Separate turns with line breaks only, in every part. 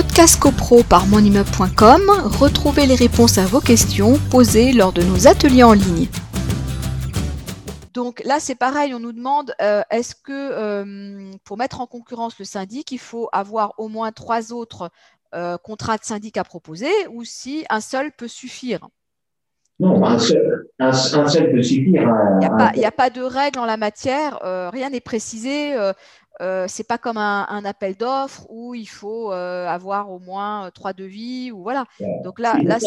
Podcast CoPro par monimmeuble.com, retrouvez les réponses à vos questions posées lors de nos ateliers en ligne. Donc là, c'est pareil, on nous demande euh, est-ce que euh, pour mettre en concurrence le syndic, il faut avoir au moins trois autres euh, contrats de syndic à proposer ou si un seul peut suffire?
Non, un seul, peut suffire.
Il n'y a, pas de règle en la matière, rien n'est précisé. Euh, c'est pas comme un, appel d'offres où il faut euh, avoir au moins euh, trois devis ou voilà.
Donc là, là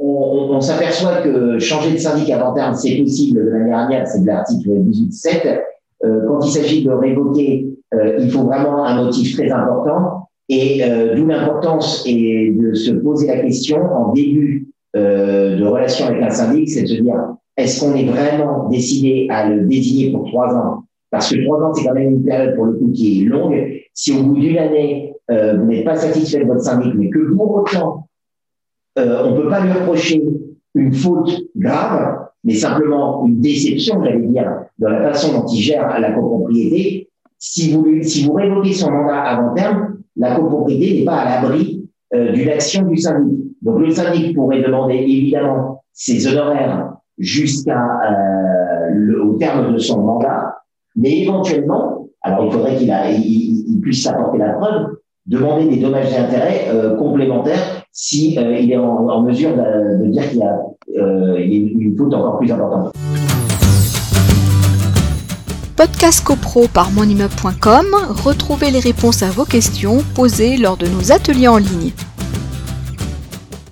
on, s'aperçoit que changer de syndic avant terme, c'est possible de manière amiable, c'est de l'article 18.7. quand il s'agit de révoquer, il faut vraiment un motif très important et d'où l'importance et de se poser la question en début de relation avec un syndic, c'est de se dire est-ce qu'on est vraiment décidé à le désigner pour trois ans? Parce que trois ans, c'est quand même une période pour le coup qui est longue. Si au bout d'une année, euh, vous n'êtes pas satisfait de votre syndic, mais que pour autant, euh, on ne peut pas lui reprocher une faute grave, mais simplement une déception, j'allais dire, dans la façon dont il gère la copropriété, si vous, révoquez son mandat avant terme, la copropriété n'est pas à l'abri euh, d'une action du syndic. Donc le syndic pourrait demander évidemment ses honoraires jusqu'à euh, au terme de son mandat, mais éventuellement, alors il faudrait qu'il il, puisse apporter la preuve, demander des dommages et intérêts euh, complémentaires si euh, il est en, mesure de, dire qu'il y a euh, une faute encore plus importante.
Podcast CoPro par monimmeuble.com, retrouvez les réponses à vos questions posées lors de nos ateliers en ligne.